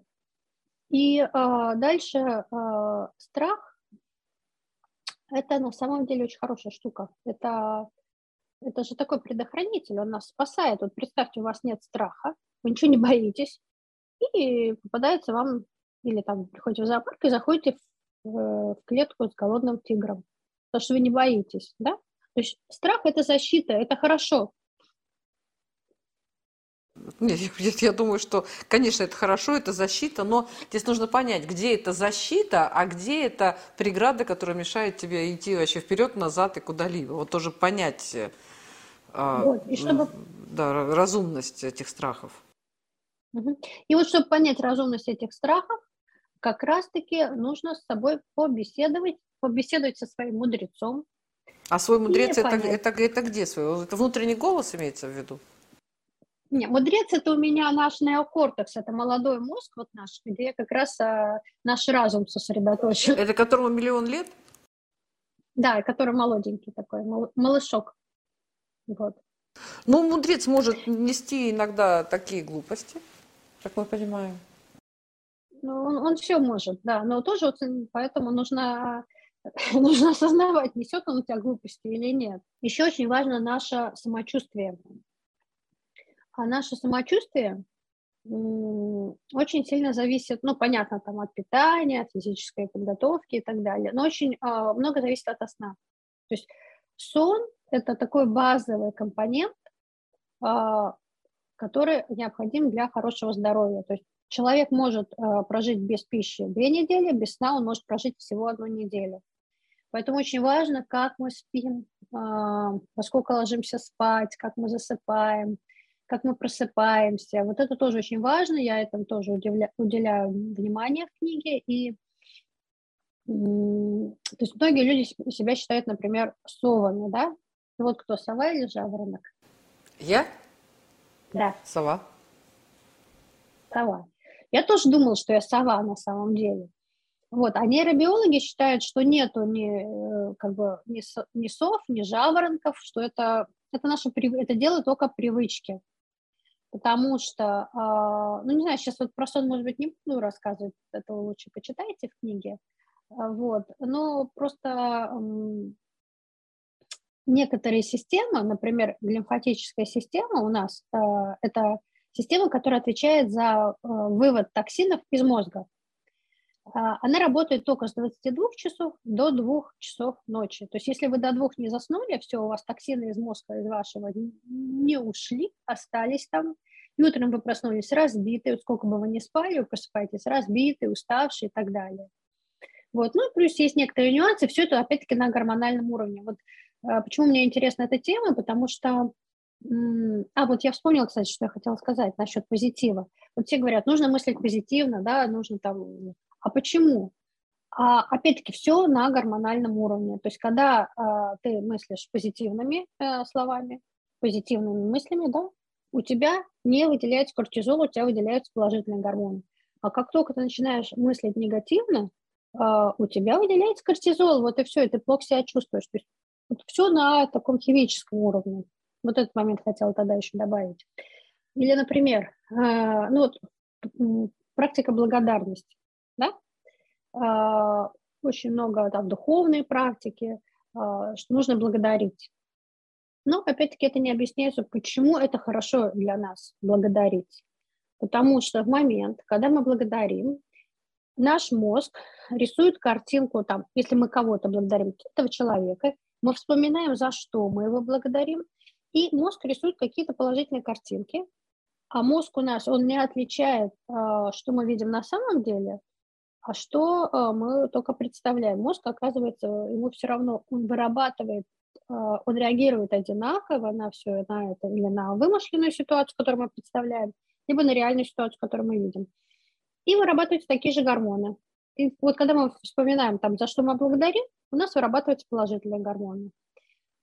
И э, дальше э, страх – это на самом деле очень хорошая штука. Это, это же такой предохранитель, он нас спасает. Вот представьте, у вас нет страха, вы ничего не боитесь, и попадается вам, или там приходите в зоопарк и заходите в, в клетку с голодным тигром, потому что вы не боитесь, да? То есть страх – это защита, это хорошо. Нет, я думаю, что, конечно, это хорошо, это защита, но здесь нужно понять, где это защита, а где это преграда, которая мешает тебе идти вообще вперед, назад и куда-либо. Вот тоже понять э, вот, и чтобы... да, разумность этих страхов. И вот чтобы понять разумность этих страхов, как раз-таки нужно с собой побеседовать, побеседовать со своим мудрецом. А свой мудрец это, это, это где свой? Это внутренний голос имеется в виду? Не, мудрец это у меня наш неокортекс, это молодой мозг вот наш, где как раз а, наш разум сосредоточен. Это которому миллион лет? Да, который молоденький такой, малышок. Вот. Ну, мудрец может нести иногда такие глупости, как мы понимаем. Ну, он, он все может, да, но тоже вот, поэтому нужно, нужно осознавать, несет он у тебя глупости или нет. Еще очень важно наше самочувствие. А наше самочувствие очень сильно зависит, ну, понятно, там от питания, от физической подготовки и так далее, но очень э, много зависит от сна. То есть сон – это такой базовый компонент, э, который необходим для хорошего здоровья. То есть человек может э, прожить без пищи две недели, без сна он может прожить всего одну неделю. Поэтому очень важно, как мы спим, э, во сколько ложимся спать, как мы засыпаем – как мы просыпаемся. Вот это тоже очень важно, я этому тоже удивля, уделяю внимание в книге. И то есть многие люди себя считают, например, совами, да? Вот кто, сова или жаворонок? Я? Да. Сова. Сова. Я тоже думала, что я сова на самом деле. Вот, а нейробиологи считают, что нету ни, э, как бы, ни, ни сов, ни жаворонков, что это, это, наше, это дело только привычки потому что, а, ну, не знаю, сейчас вот про сон, может быть, не буду рассказывать, это лучше почитайте в книге, вот, но просто некоторые системы, например, лимфатическая система у нас, э, это система, которая отвечает за э, вывод токсинов из мозга. А, она работает только с 22 часов до 2 часов ночи. То есть если вы до двух не заснули, все, у вас токсины из мозга, из вашего не ушли, остались там. И утром вы проснулись разбитые, сколько бы вы ни спали, вы просыпаетесь разбитые, уставшие и так далее. Вот. Ну, плюс есть некоторые нюансы, все это опять-таки на гормональном уровне. Вот почему мне интересна эта тема, потому что а, вот я вспомнила, кстати, что я хотела сказать насчет позитива. Вот все говорят, нужно мыслить позитивно, да, нужно там... А почему? А, опять-таки, все на гормональном уровне. То есть, когда а, ты мыслишь позитивными а, словами, позитивными мыслями, да, у тебя не выделяется кортизол, у тебя выделяются положительные гормоны. А как только ты начинаешь мыслить негативно, а, у тебя выделяется кортизол, вот и все, и ты плохо себя чувствуешь. То есть, вот все на таком химическом уровне. Вот этот момент хотела тогда еще добавить. Или, например, э, ну вот, практика благодарности. Да? Э, очень много там духовной практики, э, что нужно благодарить. Но, опять-таки, это не объясняется, почему это хорошо для нас благодарить. Потому что в момент, когда мы благодарим, наш мозг рисует картинку, там, если мы кого-то благодарим, этого человека, мы вспоминаем, за что мы его благодарим, и мозг рисует какие-то положительные картинки, а мозг у нас, он не отличает, а, что мы видим на самом деле, а что а, мы только представляем. Мозг, оказывается, ему все равно, он вырабатывает, а, он реагирует одинаково на все на это, или на вымышленную ситуацию, которую мы представляем, либо на реальную ситуацию, которую мы видим. И вырабатываются такие же гормоны. И вот когда мы вспоминаем, там, за что мы благодарим, у нас вырабатываются положительные гормоны.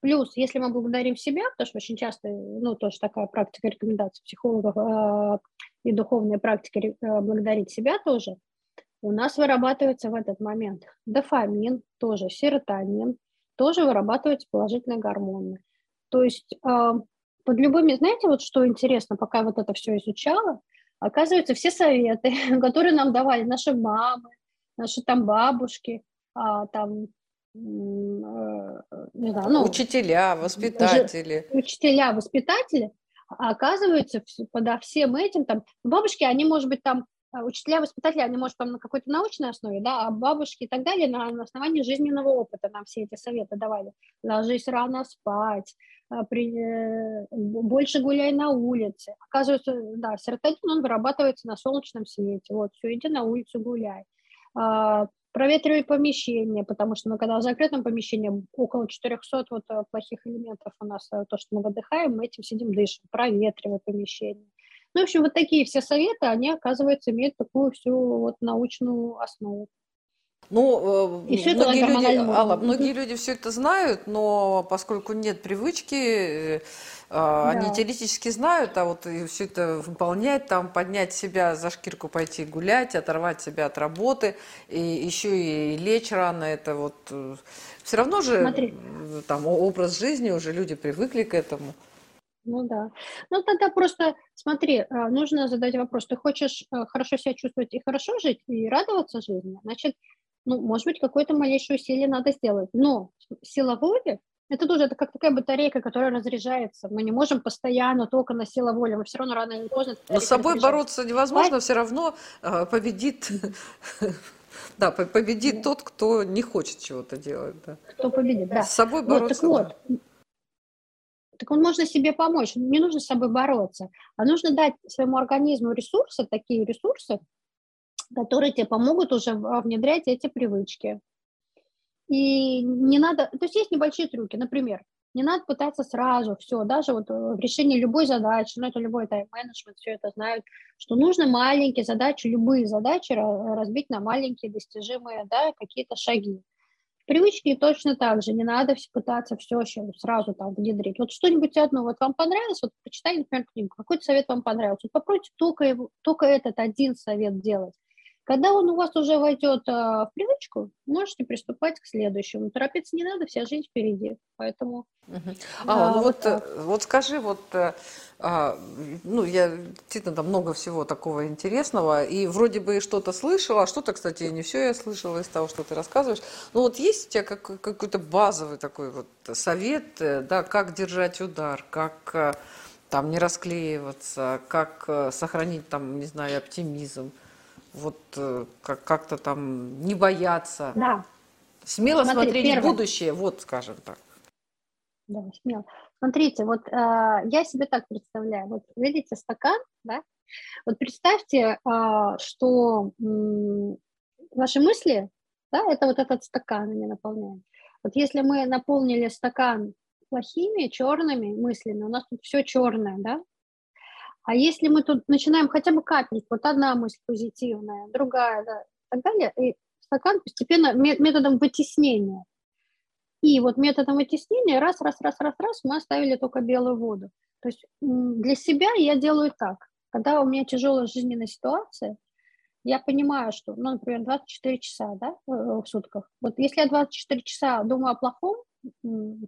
Плюс, если мы благодарим себя, потому что очень часто, ну, тоже такая практика рекомендаций психологов э, и духовная практика э, благодарить себя тоже, у нас вырабатывается в этот момент дофамин, тоже серотонин, тоже вырабатываются положительные гормоны. То есть э, под любыми, знаете, вот что интересно, пока вот это все изучала, оказывается, все советы, которые нам давали наши мамы, наши там бабушки, а, там не знаю, ну, учителя, воспитатели. Учителя, воспитатели, а оказывается, подо всем этим, там, бабушки, они, может быть, там, а, учителя, воспитатели, они, может, там на какой-то научной основе, да, а бабушки и так далее на, на основании жизненного опыта нам все эти советы давали. Ложись рано спать, а, при, э, больше гуляй на улице. Оказывается, да, серотонин, он вырабатывается на солнечном свете. Вот, все, иди на улицу гуляй проветривать помещение, потому что мы когда в закрытом помещении около 400 вот э, плохих элементов у нас, э, то, что мы выдыхаем, мы этим сидим, дышим, проветривай помещение. Ну, в общем, вот такие все советы, они, оказывается, имеют такую всю вот научную основу. Ну, и все многие, люди, Алла, многие люди все это знают, но поскольку нет привычки, э, а, да. они теоретически знают, а вот все это выполнять, там, поднять себя за шкирку, пойти гулять, оторвать себя от работы, и еще и лечь рано, это вот э, все равно же Смотри. там образ жизни, уже люди привыкли к этому. Ну да. Ну тогда просто смотри, нужно задать вопрос. Ты хочешь э, хорошо себя чувствовать и хорошо жить, и радоваться жизни? Значит, ну, может быть, какое-то малейшее усилие надо сделать. Но сила воли – это тоже это как такая батарейка, которая разряжается. Мы не можем постоянно только на сила воли. Мы все равно рано или поздно... Но с собой бороться невозможно, а... все равно э, победит... Да, победит тот, кто не хочет чего-то делать. Да. Кто победит, да. С собой бороться. Вот, так вот, так он можно себе помочь. Не нужно с собой бороться, а нужно дать своему организму ресурсы, такие ресурсы, которые тебе помогут уже внедрять эти привычки. И не надо, то есть есть небольшие трюки, например, не надо пытаться сразу все, даже вот э, в решении любой задачи, ну это любой тайм-менеджмент, все это знают, что нужно маленькие задачи, любые задачи разбить на маленькие достижимые, да, какие-то шаги. Привычки точно так же, не надо пытаться все сразу там внедрить. Вот что-нибудь одно, вот вам понравилось, вот почитайте, например, книгу, какой-то совет вам понравился, вот попробуйте только, его, только этот один совет делать Когда он у вас уже войдет а, в привычку, можете приступать к следующему. Торопиться не надо, вся жизнь впереди. Поэтому. Угу. А, ну вот, вот, вот скажи, вот, а, ну, я действительно там много всего такого интересного, и вроде бы что-то слышала, а что-то, кстати, не все я слышала из того, что ты рассказываешь. Ну вот есть у тебя как, какой-то базовый такой вот совет, да, как держать удар, как там не расклеиваться, как сохранить там, не знаю, оптимизм вот э, как- как-то там не бояться. Да. Смело Смотри, смотреть первое. в будущее, вот скажем так. Да, смело. Смотрите, вот э, я себе так представляю. Вот видите стакан, да? Вот представьте, э, что э, ваши мысли, да, это вот этот стакан они наполняют. Вот если мы наполнили стакан плохими, черными мыслями, у нас тут все черное, да, а если мы тут начинаем хотя бы капельку, вот одна мысль позитивная, другая, да, и так далее, и стакан постепенно методом вытеснения. И вот методом вытеснения раз, раз, раз, раз, раз мы оставили только белую воду. То есть для себя я делаю так. Когда у меня тяжелая жизненная ситуация, я понимаю, что, ну, например, 24 часа да, в сутках. Вот если я 24 часа думаю о плохом,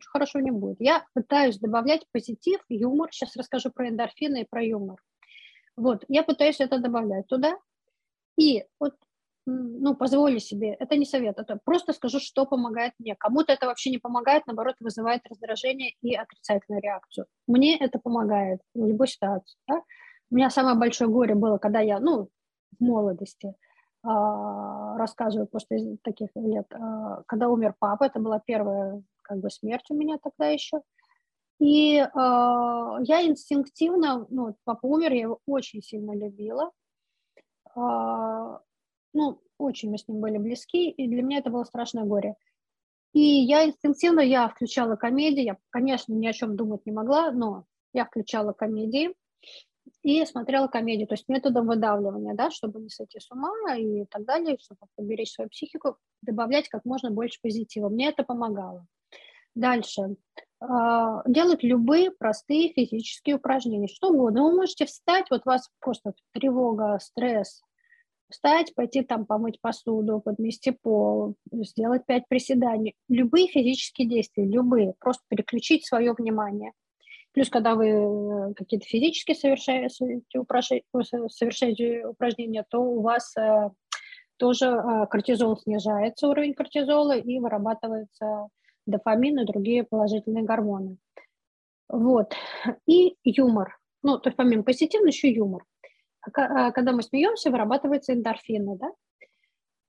хорошо не будет. Я пытаюсь добавлять позитив, юмор. Сейчас расскажу про эндорфины и про юмор. Вот, я пытаюсь это добавлять туда. И вот, ну, позволю себе, это не совет, это просто скажу, что помогает мне. Кому-то это вообще не помогает, наоборот, вызывает раздражение и отрицательную реакцию. Мне это помогает в любой ситуации. Да? У меня самое большое горе было, когда я, ну, в молодости – а, рассказываю после таких лет, а, когда умер папа, это была первая как бы смерть у меня тогда еще. И э, я инстинктивно, ну, папа умер, я его очень сильно любила. Э, ну, очень мы с ним были близки, и для меня это было страшное горе. И я инстинктивно, я включала комедии, я, конечно, ни о чем думать не могла, но я включала комедии, и смотрела комедию, то есть методом выдавливания, да, чтобы не сойти с ума и так далее, чтобы поберечь свою психику, добавлять как можно больше позитива. Мне это помогало. Дальше. А, делать любые простые физические упражнения, что угодно. Вы можете встать, вот у вас просто тревога, стресс, встать, пойти там помыть посуду, подмести пол, сделать пять приседаний. Любые физические действия, любые, просто переключить свое внимание. Плюс, когда вы э, какие-то физические совершаете, совершаете упражнения, то у вас э, тоже э, кортизол снижается, уровень кортизола, и вырабатывается дофамин и другие положительные гормоны. Вот. И юмор. Ну, то есть помимо позитивного еще юмор. Когда мы смеемся, вырабатываются эндорфины, да?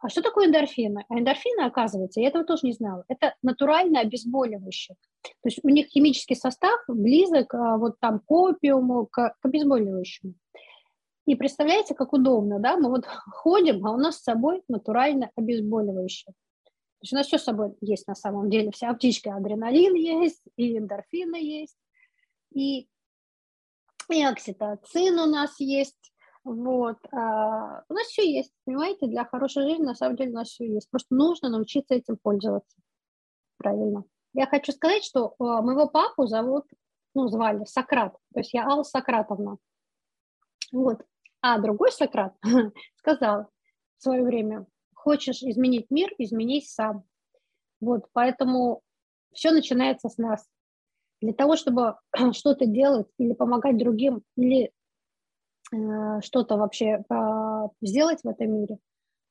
А что такое эндорфины? А эндорфины, оказывается, я этого тоже не знала, это натурально обезболивающие. То есть у них химический состав близок а, вот там к опиуму, к, к обезболивающему. И представляете, как удобно, да? Мы вот ходим, а у нас с собой натурально обезболивающее. Есть у нас все с собой есть на самом деле. Вся аптечка адреналин есть, и эндорфины есть, и, и окситоцин у нас есть, вот. А, у нас все есть, понимаете, для хорошей жизни на самом деле у нас все есть. Просто нужно научиться этим пользоваться. Правильно. Я хочу сказать, что а, моего папу зовут, ну, звали Сократ, то есть я Алла Сократовна. Вот. А другой Сократ сказал в свое время, хочешь изменить мир, изменись сам. Вот, поэтому все начинается с нас. Для того, чтобы что-то делать или помогать другим, или Э, что-то вообще а, сделать в этом мире,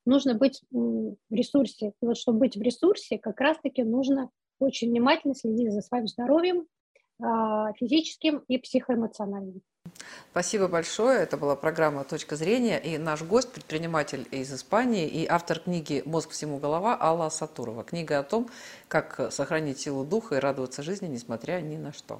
нужно быть в ресурсе. И вот чтобы быть в ресурсе, как раз-таки нужно очень внимательно следить за своим здоровьем, а, физическим и психоэмоциональным. Спасибо большое. Это была программа «Точка зрения». И наш гость, предприниматель из Испании и автор книги «Мозг всему голова» Алла Сатурова. Книга о том, как сохранить силу духа и радоваться жизни, несмотря ни на что.